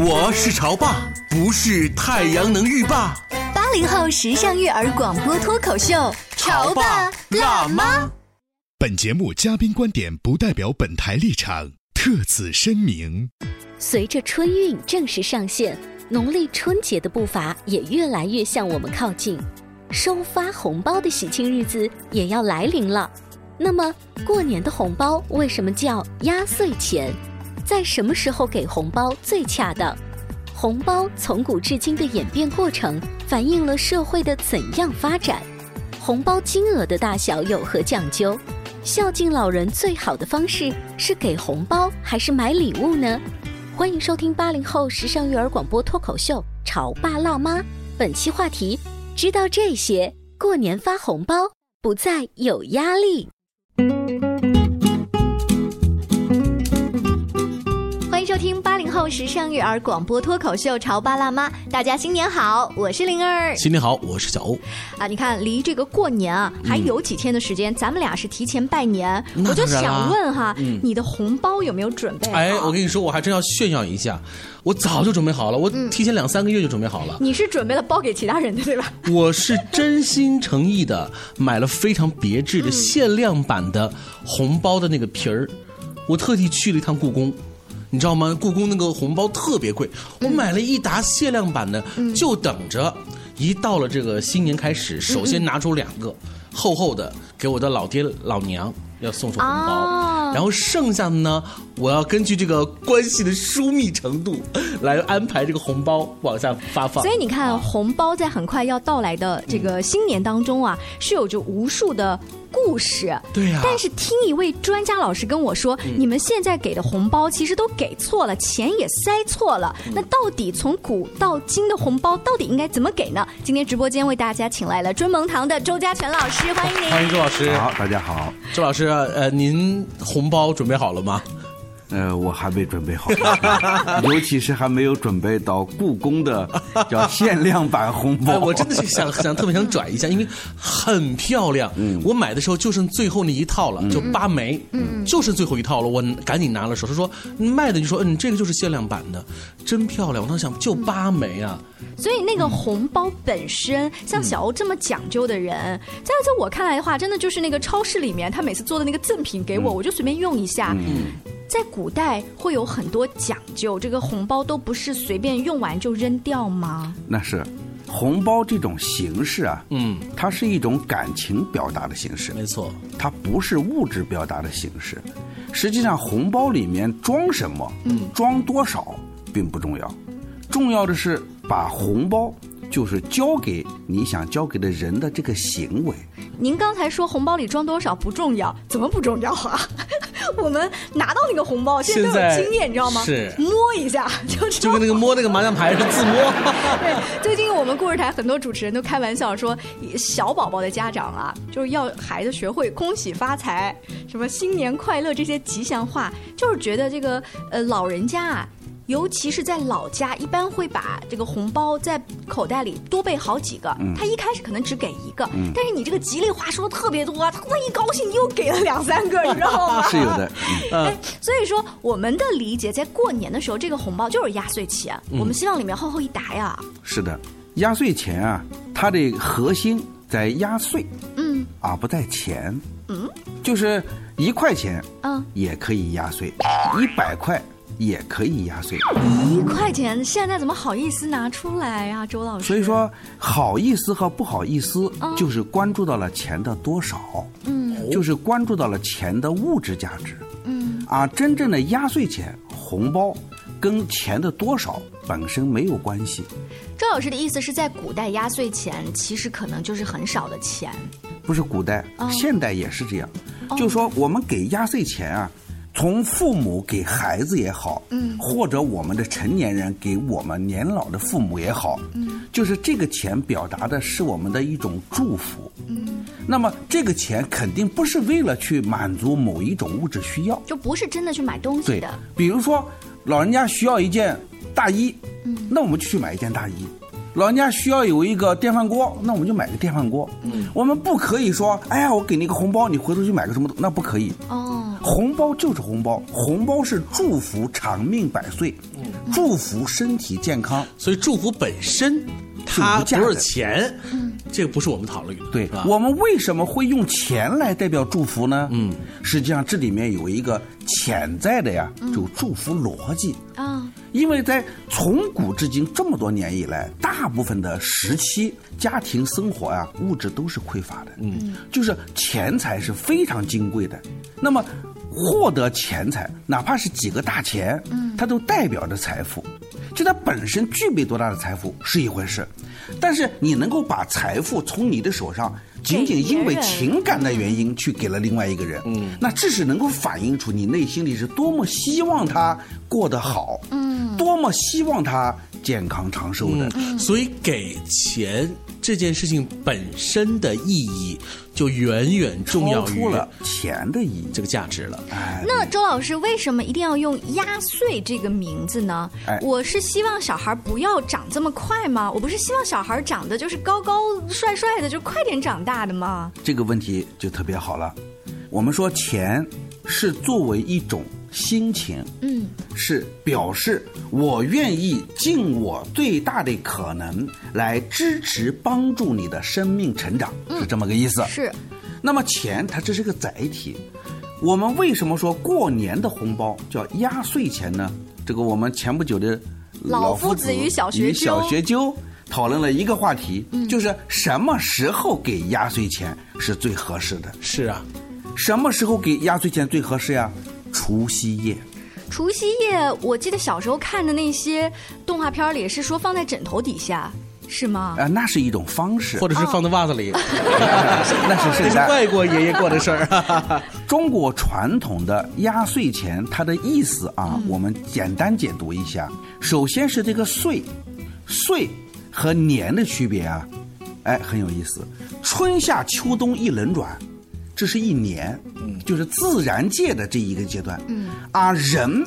我是潮爸，不是太阳能浴霸。八零后时尚育儿广播脱口秀，潮爸辣妈。本节目嘉宾观点不代表本台立场，特此声明。随着春运正式上线，农历春节的步伐也越来越向我们靠近，收发红包的喜庆日子也要来临了。那么，过年的红包为什么叫压岁钱？在什么时候给红包最恰当？红包从古至今的演变过程反映了社会的怎样发展？红包金额的大小有何讲究？孝敬老人最好的方式是给红包还是买礼物呢？欢迎收听八零后时尚育儿广播脱口秀《潮爸辣妈》，本期话题：知道这些，过年发红包不再有压力。后时尚育儿广播脱口秀《潮爸辣妈》，大家新年好，我是灵儿。新年好，我是小欧。啊，你看，离这个过年啊还有几天的时间，咱们俩是提前拜年。我就想问哈，你的红包有没有准备？哎，我跟你说，我还真要炫耀一下，我早就准备好了，我提前两三个月就准备好了。你是准备了包给其他人的对吧？我是真心诚意的买了非常别致的限量版的红包的那个皮儿，我特地去了一趟故宫。你知道吗？故宫那个红包特别贵，我买了一沓限量版的，就等着一到了这个新年开始，首先拿出两个厚厚的给我的老爹老娘要送出红包，哦。然后剩下的呢，我要根据这个关系的疏密程度来安排这个红包往下发放。所以你看，红包在很快要到来的这个新年当中啊，是有着无数的故事。对呀、但是听一位专家老师跟我说，你们现在给的红包其实都给错了，钱也塞错了。那到底从古到今的红包到底应该怎么给呢？今天直播间为大家请来了追梦堂的周家全老师，欢迎您。欢迎周老师。好，大家好。周老师，呃，您红包准备好了吗？呃，我还没准备好，尤其是还没有准备到故宫的叫限量版红包。哎，我真的是想想特别想转一下，因为很漂亮。嗯我买的时候就剩最后那一套了，就八枚，嗯，就剩最后一套了。我赶紧拿了手，他说卖的就说嗯，这个就是限量版的，真漂亮。我当时想就八枚啊，所以那个红包本身，像小欧这么讲究的人，在在我看来的话，真的就是那个超市里面他每次做的那个赠品给我，我就随便用一下。在古代会有很多讲究，这个红包都不是随便用完就扔掉吗？那是红包这种形式啊，嗯，它是一种感情表达的形式，没错，它不是物质表达的形式。实际上，红包里面装什么，嗯，装多少并不重要，重要的是把红包就是交给你想交给的人的这个行为。您刚才说红包里装多少不重要，怎么不重要啊？我们拿到那个红包，现在都有经验，你知道吗？是摸一下就知道就跟那个摸那个麻将牌是自摸。对，最近我们故事台很多主持人都开玩笑说，小宝宝的家长啊，就是要孩子学会恭喜发财，什么新年快乐这些吉祥话，就是觉得这个呃老人家啊。尤其是在老家，一般会把这个红包在口袋里多备好几个。他一开始可能只给一个，但是你这个吉利话说的特别多，他万一高兴你又给了两三个，你知道吗？是有的，嗯 哎，所以说我们的理解，在过年的时候，这个红包就是压岁钱，我们希望里面厚厚一沓呀。是的，压岁钱啊，它的核心在压岁，嗯而不在钱。嗯，就是一块钱嗯，也可以压岁，一百块也可以压岁。一块钱现在怎么好意思拿出来呀、周老师？所以说，好意思和不好意思嗯，就是关注到了钱的多少，嗯就是关注到了钱的物质价值。嗯啊，真正的压岁钱红包跟钱的多少本身没有关系。周老师的意思是在古代压岁钱其实可能就是很少的钱，不是古代，哦现代也是这样。就说我们给压岁钱啊，从父母给孩子也好，嗯，或者我们的成年人给我们年老的父母也好，嗯，就是这个钱表达的是我们的一种祝福，嗯，那么这个钱肯定不是为了去满足某一种物质需要，就不是真的去买东西对的。，比如说老人家需要一件大衣，嗯。那我们就去买一件大衣。老人家需要有一个电饭锅，那我们就买个电饭锅。嗯我们不可以说，哎呀，我给你一个红包，你回头去买个什么，那不可以。哦，红包就是红包，红包是祝福长命百岁，祝福身体健康。所以祝福本身它不是钱，这个不是我们讨论的，对？我们为什么会用钱来代表祝福呢？嗯，实际上这里面有一个潜在的呀，就祝福逻辑。啊，因为在从古至今这么多年以来，大部分的时期家庭生活啊，物质都是匮乏的，嗯，就是钱财是非常金贵的。那么获得钱财，哪怕是几个大钱，嗯，它都代表着财富。就它本身具备多大的财富是一回事，但是你能够把财富从你的手上仅仅因为情感的原因去给了另外一个人，嗯，那这是能够反映出你内心里是多么希望他过得好，嗯，多么希望他健康长寿的。所以给钱这件事情本身的意义，就远远重要出了钱的意义。这个价值了。哎，那周老师为什么一定要用压岁这个名字呢？哎我是希望小孩不要长这么快吗？我不是希望小孩长得就是高高帅帅的，就快点长大的吗？这个问题就特别好了。我们说钱是作为一种心情，嗯，是表示我愿意尽我最大的可能来支持帮助你的生命成长，是这么个意思。是，那么钱它这是个载体。我们为什么说过年的红包叫压岁钱呢？这个我们前不久的老夫子与小学与究小学究讨论了一个话题，就是什么时候给压岁钱是最合适的？是啊，什么时候给压岁钱最合适呀？除夕夜。除夕夜，我记得小时候看的那些动画片里是说放在枕头底下，是吗？啊、那是一种方式，或者是放在袜子里，那是这是圣诞。外国爷爷过的事儿。中国传统的压岁钱，它的意思啊，我们简单解读一下。首先是这个岁，岁和年的区别啊，哎，很有意思。春夏秋冬一轮转，这是一年，就是自然界的这一个阶段。嗯，而人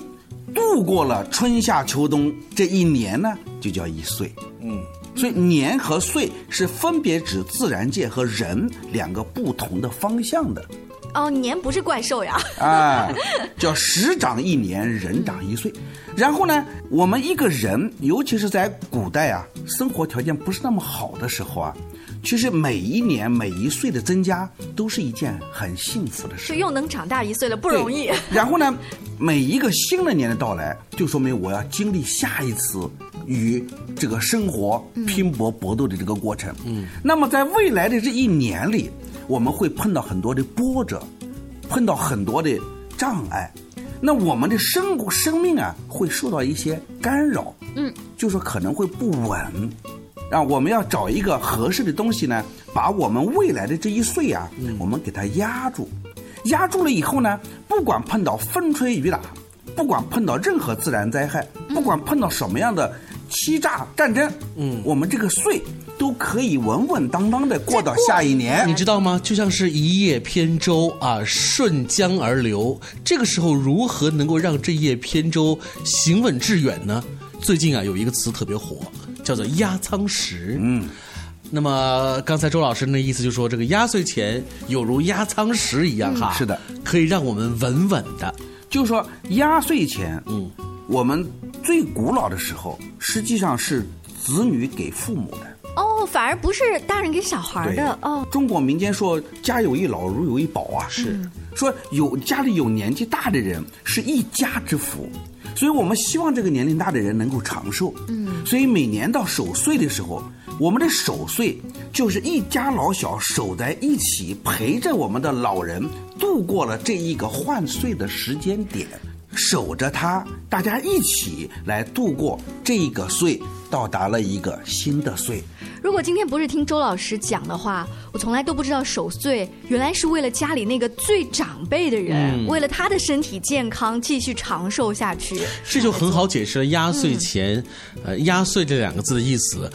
度过了春夏秋冬这一年呢，就叫一岁。嗯。所以年和岁是分别指自然界和人两个不同的方向的。哦，年不是怪兽呀。啊，叫时长一年，人长一岁。然后呢，我们一个人，尤其是在古代啊，生活条件不是那么好的时候啊，其实每一年每一岁的增加都是一件很幸福的事就。又能长大一岁了，不容易。然后呢，每一个新的年的到来，就说明我要经历下一次与这个生活拼搏搏斗的这个过程。嗯，那么在未来的这一年里，我们会碰到很多的波折，碰到很多的障碍。那我们的生活生命啊，会受到一些干扰，嗯，就说可能会不稳，啊，我们要找一个合适的东西呢，把我们未来的这一岁啊，我们给它压住，压住了以后呢，不管碰到风吹雨打，不管碰到任何自然灾害，不管碰到什么样的欺诈战争，嗯，我们这个岁都可以稳稳当当的过到下一年。你知道吗？就像是一叶扁舟啊，顺江而流。这个时候，如何能够让这叶扁舟行稳致远呢？最近啊，有一个词特别火，叫做压舱石。嗯。那么刚才周老师那意思就说，这个压岁钱有如压舱石一样哈、是的，可以让我们稳稳的。就是说压岁钱，嗯，我们最古老的时候实际上是子女给父母的。哦，反而不是大人给小孩的哦。中国民间说“家有一老，如有一宝”啊，是说有家里有年纪大的人是一家之福，所以我们希望这个年龄大的人能够长寿。嗯，所以每年到守岁的时候，我们的守岁就是一家老小守在一起，陪着我们的老人度过了这一个换岁的时间点。守着他，大家一起来度过这一个岁，到达了一个新的岁。如果今天不是听周老师讲的话，我从来都不知道守岁原来是为了家里那个最长辈的人，为了他的身体健康继续长寿下去。这就很好解释了压岁钱，呃，压岁这两个字的意思。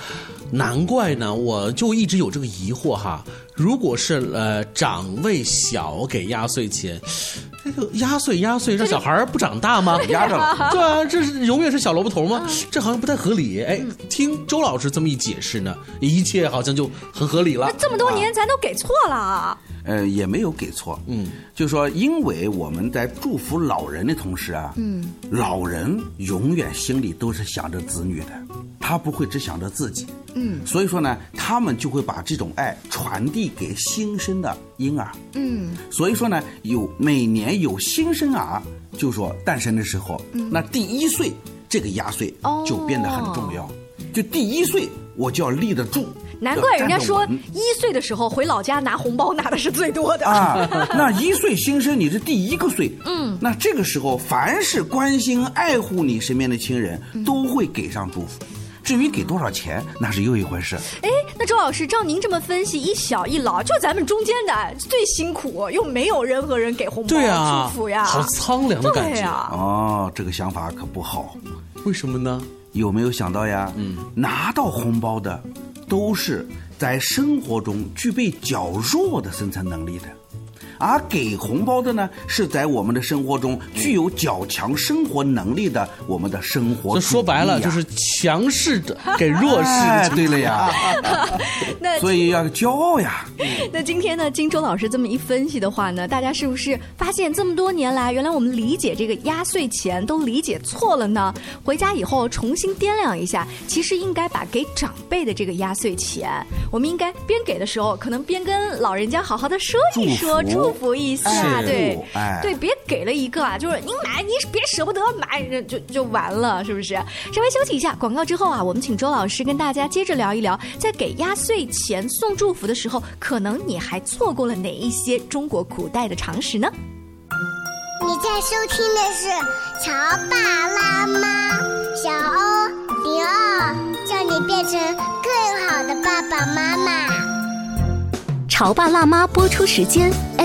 难怪呢，我就一直有这个疑惑哈。如果是呃长辈小给压岁钱，这个压岁压岁让小孩不长大吗？压着了。对啊，这是永远是小萝卜头吗？这好像不太合理。哎，听周老师这么一解释呢，一切好像就很合理了。这么多年咱都给错了。呃，也没有给错，嗯，就说因为我们在祝福老人的同时啊，嗯，老人永远心里都是想着子女的，他不会只想着自己，嗯，所以说呢，他们就会把这种爱传递给新生的婴儿，嗯，所以说呢，有每年有新生儿，就说诞生的时候，那第一岁这个压岁就变得很重要，就第一岁我就要立得住。难怪人家说一岁的时候回老家拿红包拿的是最多的。啊！那一岁新生你是第一个岁，嗯，那这个时候凡是关心爱护你身边的亲人都会给上祝福，至于给多少钱那是又一回事。哎，那周老师照您这么分析，一小一老就咱们中间的最辛苦，又没有任何人给红包祝福呀，好苍凉的感觉啊！哦，这个想法可不好，为什么呢？有没有想到呀？嗯，拿到红包的。都是在生活中具备较弱的生存能力的，而给红包的呢，是在我们的生活中具有较强生活能力的我们的生活。说白了就是强势的给弱势。对了呀，那所以要骄傲呀。那今天呢，金周老师这么一分析的话呢，大家是不是发现这么多年来，原来我们理解这个压岁钱都理解错了呢？回家以后重新掂量一下，其实应该把给长辈的这个压岁钱，我们应该边给的时候，可能边跟老人家好好的说一说，祝福一下，对，对，别给了一个啊，就是您买，您别舍不得买，就就完了，是不是？稍微休息一下，广告之后啊，我们请周老师跟大家接着聊一聊，在给压岁钱送祝福的时候，可能你还错过了哪一些中国古代的常识呢？你在收听的是《潮爸辣妈》，小欧零二，叫你变成更好的爸爸妈妈。潮爸辣妈播出时间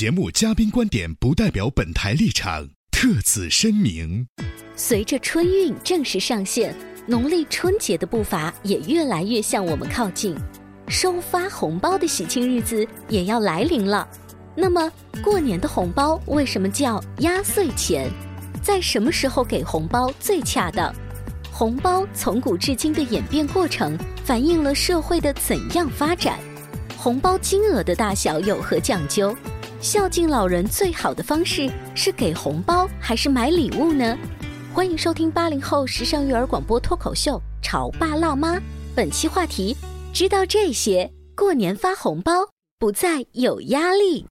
节目嘉宾观点不代表本台立场，特此声明。随着春运正式上线，农历春节的步伐也越来越向我们靠近，收发红包的喜庆日子也要来临了。那么，过年的红包为什么叫压岁钱？在什么时候给红包最恰当？红包从古至今的演变过程，反映了社会的怎样发展？红包金额的大小有何讲究？孝敬老人最好的方式是给红包还是买礼物呢？欢迎收听八零后时尚育儿广播脱口秀《潮爸辣妈》，本期话题：知道这些，过年发红包不再有压力。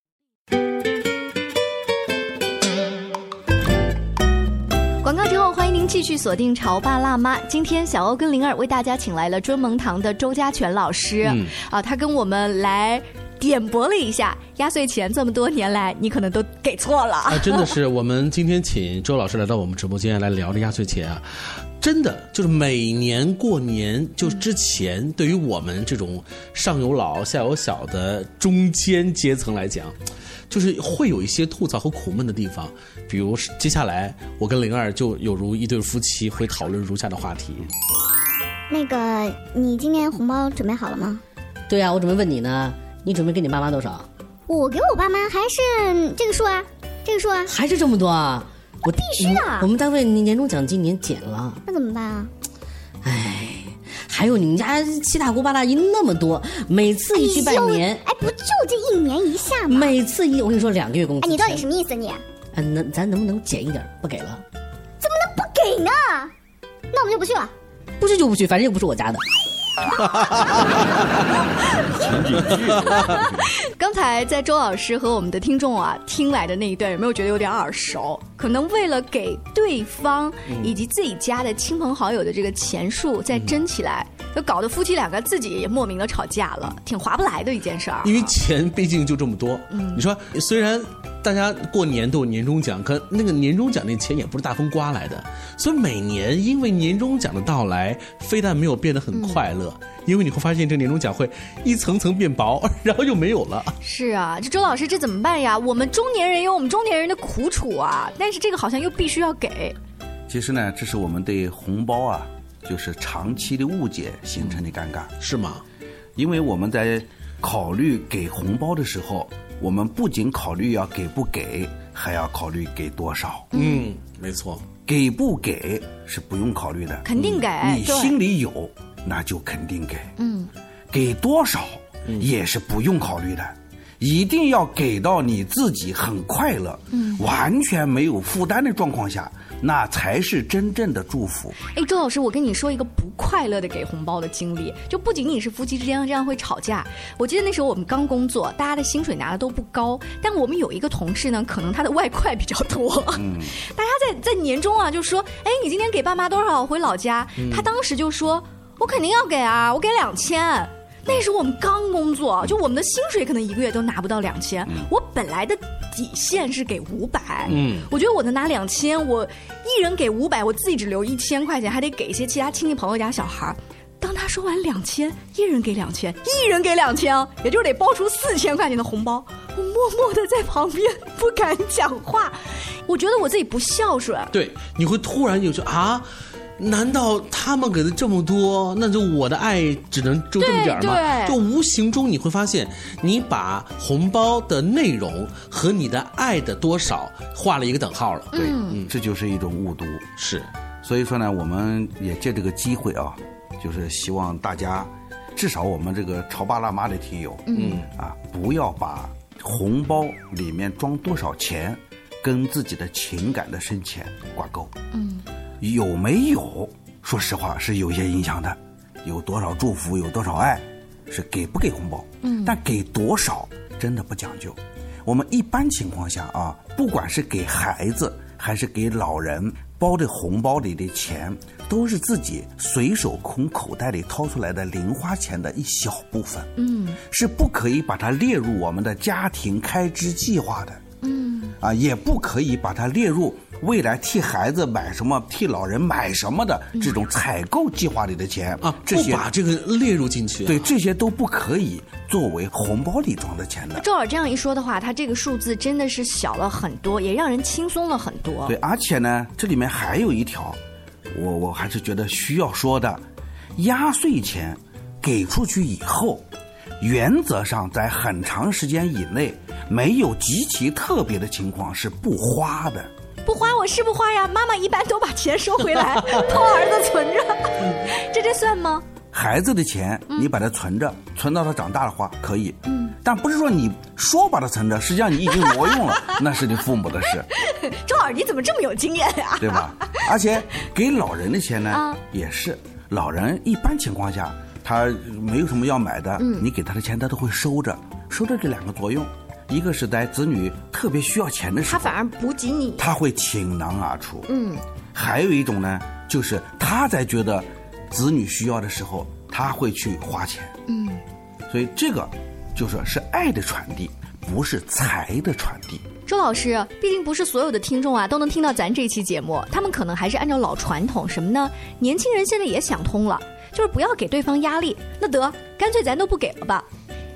广告之后，欢迎您继续锁定《潮爸辣妈》。今天小欧跟灵儿为大家请来了尊蒙堂的周家全老师，啊，他跟我们来。点拨了一下压岁钱，这么多年来你可能都给错了。啊，真的是，我们今天请周老师来到我们直播间来聊这压岁钱啊，真的就是每年过年就之前，对于我们这种上有老下有小的中间阶层来讲，就是会有一些吐槽和苦闷的地方。比如接下来我跟灵儿就有如一对夫妻会讨论如下的话题。那个，你今年红包准备好了吗？对啊，我准备问你呢，你准备给你爸妈多少？我给我爸妈还是这个数啊，这个数啊，还是这么多啊？我必须的我们单位年终奖今年减了，那怎么办啊？哎，还有你们家七大姑八大姨那么多，每次一去拜年，哎，不就这一年一下吗？每次一我跟你说两个月工资，哎，你到底什么意思你？哎，能咱能不能减一点？不给了？怎么能不给呢？那我们就不去了。不去就不去，反正又不是我家的。刚才在周老师和我们的听众啊听来的那一段，有没有觉得有点耳熟？可能为了给对方以及自己家的亲朋好友的这个钱数再争起来，就搞得夫妻两个自己也莫名的吵架了，挺划不来的一件事儿。因为钱毕竟就这么多，嗯你说虽然大家过年都有年终奖，可那个年终奖那钱也不是大风刮来的，所以每年因为年终奖的到来，非但没有变得很快乐，因为你会发现这个年终奖会一层层变薄，然后又没有了。是啊，这周老师这怎么办呀？我们中年人有我们中年人的苦楚啊，但是这个好像又必须要给。其实呢，这是我们对红包啊，就是长期的误解形成的尴尬，是吗？因为我们在考虑给红包的时候，我们不仅考虑要给不给，还要考虑给多少。嗯，没错，给不给是不用考虑的，肯定给你心里有，那就肯定给。嗯，给多少也是不用考虑的，一定要给到你自己很快乐，嗯完全没有负担的状况下，那才是真正的祝福。哎，周老师，我跟你说一个不快乐的给红包的经历，就不仅仅是夫妻之间这样会吵架。我记得那时候我们刚工作，大家的薪水拿的都不高，但我们有一个同事呢，可能他的外快比较多，嗯，大家在在年终啊就说，哎，你今天给爸妈多少？回老家，嗯他当时就说，我肯定要给啊，我给两千。那时候我们刚工作，就我们的薪水可能一个月都拿不到两千、我本来的底线是给五百，嗯我觉得我能拿两千，我一人给五百，我自己只留一千块钱，还得给一些其他亲戚朋友家小孩儿。当他说完两千，一人给两千，一人给两千，也就是得包出四千块钱的红包。我默默的在旁边不敢讲话，我觉得我自己不孝顺。对，你会突然有说啊。难道他们给的这么多，那就我的爱只能就这么点儿吗？对对就无形中你会发现，你把红包的内容和你的爱的多少画了一个等号了。对，这就是一种误读。是，所以说呢，我们也借这个机会啊，就是希望大家，至少我们这个潮爸辣妈的听友，嗯啊，不要把红包里面装多少钱跟自己的情感的深浅挂钩。嗯，有没有？说实话是有些影响的，有多少祝福，有多少爱，是给不给红包。嗯但给多少真的不讲究。我们一般情况下啊，不管是给孩子还是给老人包的红包里的钱，都是自己随手从口袋里掏出来的零花钱的一小部分，嗯是不可以把它列入我们的家庭开支计划的。嗯啊，也不可以把它列入未来替孩子买什么、替老人买什么的这种采购计划里的钱啊，这些不把这个列入进去、啊。对，这些都不可以作为红包里装的钱的。周老这样一说的话，他这个数字真的是小了很多，也让人轻松了很多。对，而且呢，这里面还有一条，我我还是觉得需要说的，压岁钱给出去以后，原则上在很长时间以内，没有极其特别的情况是不花的。不花我是不花呀，妈妈一般都把钱收回来，托儿子存着，这这算吗？孩子的钱你把它存着，存到他长大了花可以，嗯，但不是说你说把它存着，实际上你已经挪用了，那是你父母的事，周老师你怎么这么有经验呀、对吧？而且给老人的钱呢，啊也是。老人一般情况下他没有什么要买的，嗯。你给他的钱他都会收着，收着这两个作用，一个是在子女特别需要钱的时候，他反而补给你。他会倾囊而出，嗯，还有一种呢，就是他在觉得子女需要的时候，他会去花钱。嗯，所以这个就说是爱的传递，不是财的传递。周老师，毕竟不是所有的听众啊都能听到咱这期节目，他们可能还是按照老传统，什么呢？年轻人现在也想通了，就是不要给对方压力。那得，干脆咱都不给了吧。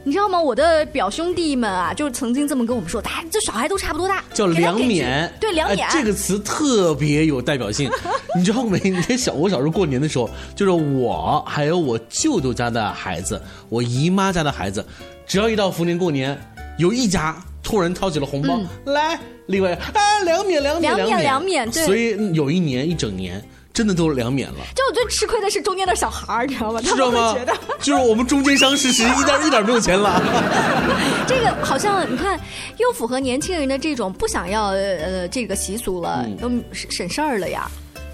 你知道吗？我的表兄弟们啊，就是曾经这么跟我们说，他这小孩都差不多大，叫两免，对两免、哎这个词特别有代表性。你知道没？你看小我小时候过年的时候，就是我还有我舅舅家的孩子，我姨妈家的孩子，只要一到逢年过年，有一家突然掏起了红包，来，另外啊两免两免两免免两免对所以有一年一整年真的都两免了。就我最吃亏的是中间的小孩儿，你知道吗？他知道吗们觉得？就是我们中间商实实一点一点没有钱了。这个好像你看，又符合年轻人的这种不想要呃这个习俗了，嗯都省省事儿了呀。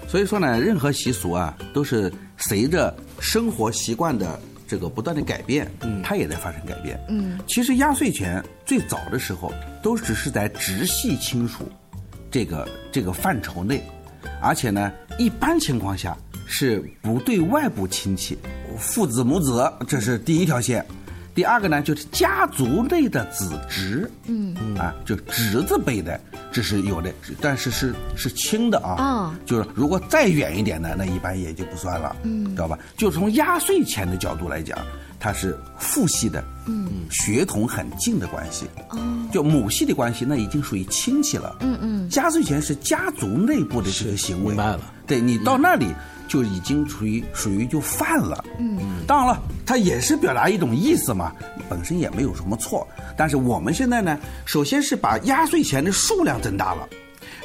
所以说呢，任何习俗啊，都是随着生活习惯的这个不断的改变，嗯，它也在发生改变。嗯，其实压岁钱最早的时候都只是在直系亲属这个这个范畴内，而且呢，一般情况下是不对外部亲戚，父子母子，这是第一条线。第二个呢，就是家族内的子侄，嗯啊，就侄子辈的，这是有的，但是是是亲的啊。啊就是如果再远一点的，那一般也就不算了，嗯知道吧？就从压岁钱的角度来讲，它是父系的，嗯血统很近的关系。哦就母系的关系，那已经属于亲戚了。嗯嗯压岁钱是家族内部的这个行为，明白了。对你到那里就已经属于属于就犯了。嗯当然了，它也是表达一种意思嘛，本身也没有什么错。但是我们现在呢，首先是把压岁钱的数量增大了。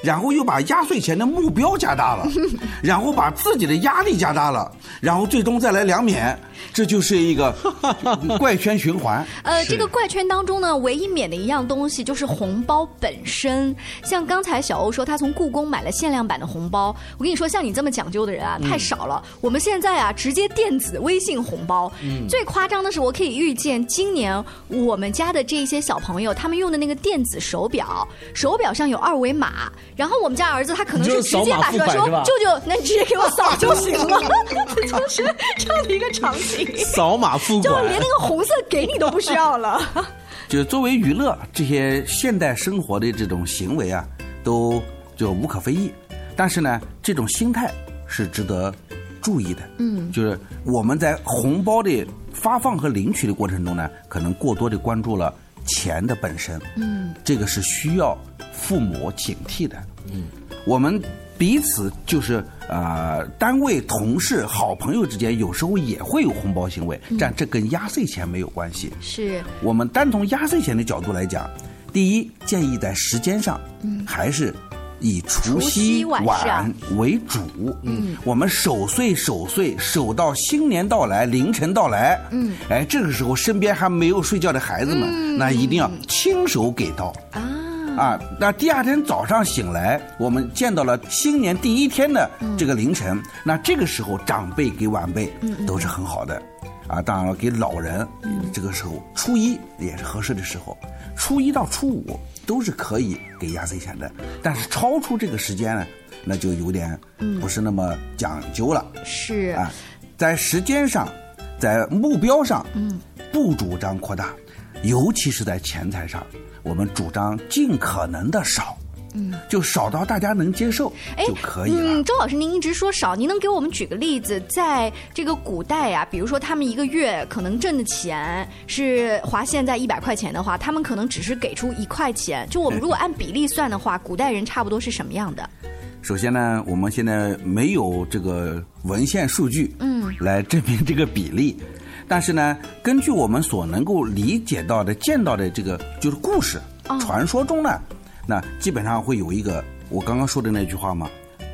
然后又把压岁钱的目标加大了，然后把自己的压力加大了，然后最终再来两免，这就是一个 怪圈循环。呃，这个怪圈当中呢，唯一免的一样东西就是红包本身。像刚才小欧说，他从故宫买了限量版的红包。我跟你说，像你这么讲究的人啊，嗯太少了。我们现在啊，直接电子微信红包。嗯最夸张的是，我可以预见今年我们家的这些小朋友，他们用的那个电子手表，手表上有二维码，然后我们家儿子他可能是直接把出来说你就是扫码付款是吧：“舅舅，那你直接给我扫就行了。”就是这样的一个场景。扫码付款，就连那个红色给你都不需要了。就是作为娱乐，这些现代生活的这种行为啊，都就无可非议。但是呢，这种心态是值得注意的。嗯就是我们在红包的发放和领取的过程中呢，可能过多的关注了钱的本身，嗯这个是需要父母警惕的。嗯，我们彼此就是呃，单位同事、好朋友之间，有时候也会有红包行为，嗯但这跟压岁钱没有关系。是，我们单从压岁钱的角度来讲，第一，建议在时间上，嗯还是以除除夕夕晚为主。嗯我们守岁守岁守到新年到来，凌晨到来。嗯，哎，这个时候身边还没有睡觉的孩子们，嗯那一定要亲手给到。啊啊，那第二天早上醒来，我们见到了新年第一天的这个凌晨，那这个时候长辈给晚辈都是很好的，啊，当然了，给老人，这个时候初一也是合适的时候，初一到初五都是可以给压岁钱的，但是超出这个时间呢，那就有点嗯。不是那么讲究了。是。啊，在时间上，在目标上，嗯，不主张扩大，尤其是在钱财上，我们主张尽可能的少，嗯。就少到大家能接受哎就可以了。嗯，周老师，您一直说少，您能给我们举个例子？在这个古代啊，比如说他们一个月可能挣的钱是划现在一百块钱的话，他们可能只是给出一块钱。就我们如果按比例算的话，古代人差不多是什么样的？首先呢，我们现在没有这个文献数据，嗯来证明这个比例。但是呢，根据我们所能够理解到的、见到的这个就是故事、哦传说中呢，那基本上会有一个我刚刚说的那句话嘛，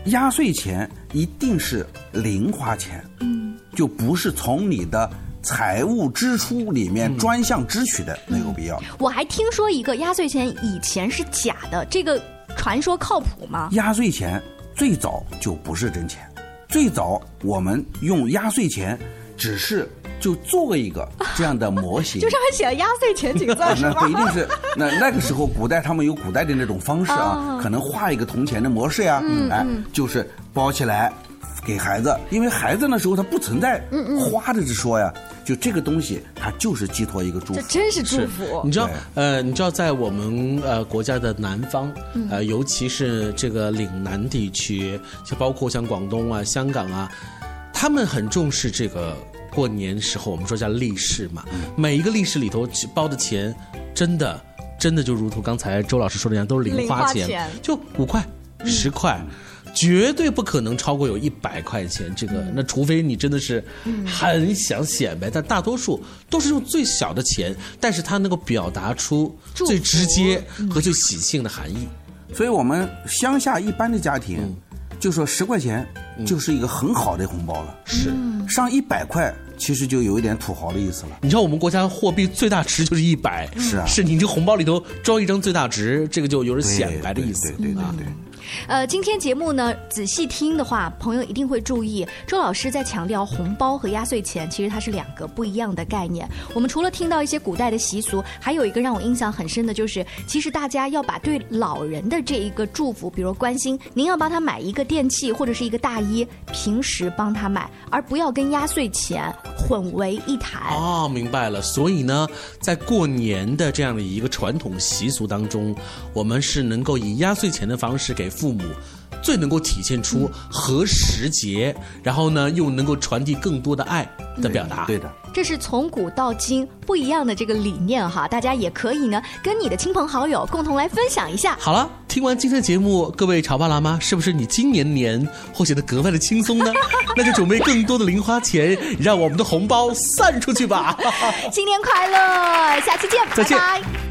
压岁钱一定是零花钱，嗯就不是从你的财务支出里面专项支取的，没有必要。我还听说一个压岁钱以前是假的，这个传说靠谱吗？压岁钱最早就不是真钱，最早我们用压岁钱只是就做一个这样的模型，就上面写了压岁钱几个字儿是那吧？不一定是，那那个时候古代他们有古代的那种方式啊，哦。可能画一个铜钱的模式呀，哎嗯。嗯，就是包起来给孩子，因为孩子那时候他不存在嗯嗯。花的之说呀，就这个东西它就是寄托一个祝福，这真是祝福。你知道，呃，你知道，在我们呃国家的南方，嗯。呃，尤其是这个岭南地区，就包括像广东啊、香港啊，他们很重视这个过年时候我们说叫利是嘛，每一个利是里头包的钱，真的真的就如同刚才周老师说的一样，都是零花钱，零花钱。就五块、十块。绝对不可能超过有一百块钱，这个。那除非你真的是很想显摆，但大多数都是用最小的钱，但是它能够表达出最直接和最喜庆的含义。所以我们乡下一般的家庭，就说十块钱就是一个很好的红包了。是上一百块，其实就有一点土豪的意思了。你知道我们国家货币最大值就是一百，是啊是你这红包里头装一张最大值，这个就有点显摆的意思。对对对对。呃，今天节目呢，仔细听的话，朋友一定会注意，周老师在强调红包和压岁钱，其实它是两个不一样的概念。我们除了听到一些古代的习俗，还有一个让我印象很深的就是，其实大家要把对老人的这一个祝福，比如关心，您要帮他买一个电器或者是一个大衣，平时帮他买，而不要跟压岁钱混为一谈。哦，明白了。所以呢，在过年的这样的一个传统习俗当中，我们是能够以压岁钱的方式给父母。最能够体现出何时节，然后呢，又能够传递更多的爱的表达。对的，这是从古到今不一样的这个理念哈，大家也可以呢跟你的亲朋好友共同来分享一下。好了，听完今天的节目，各位潮爸辣妈，是不是你今年年会显得格外的轻松呢？那就准备更多的零花钱，让我们的红包散出去吧！新年快乐，下期见，再见。拜拜。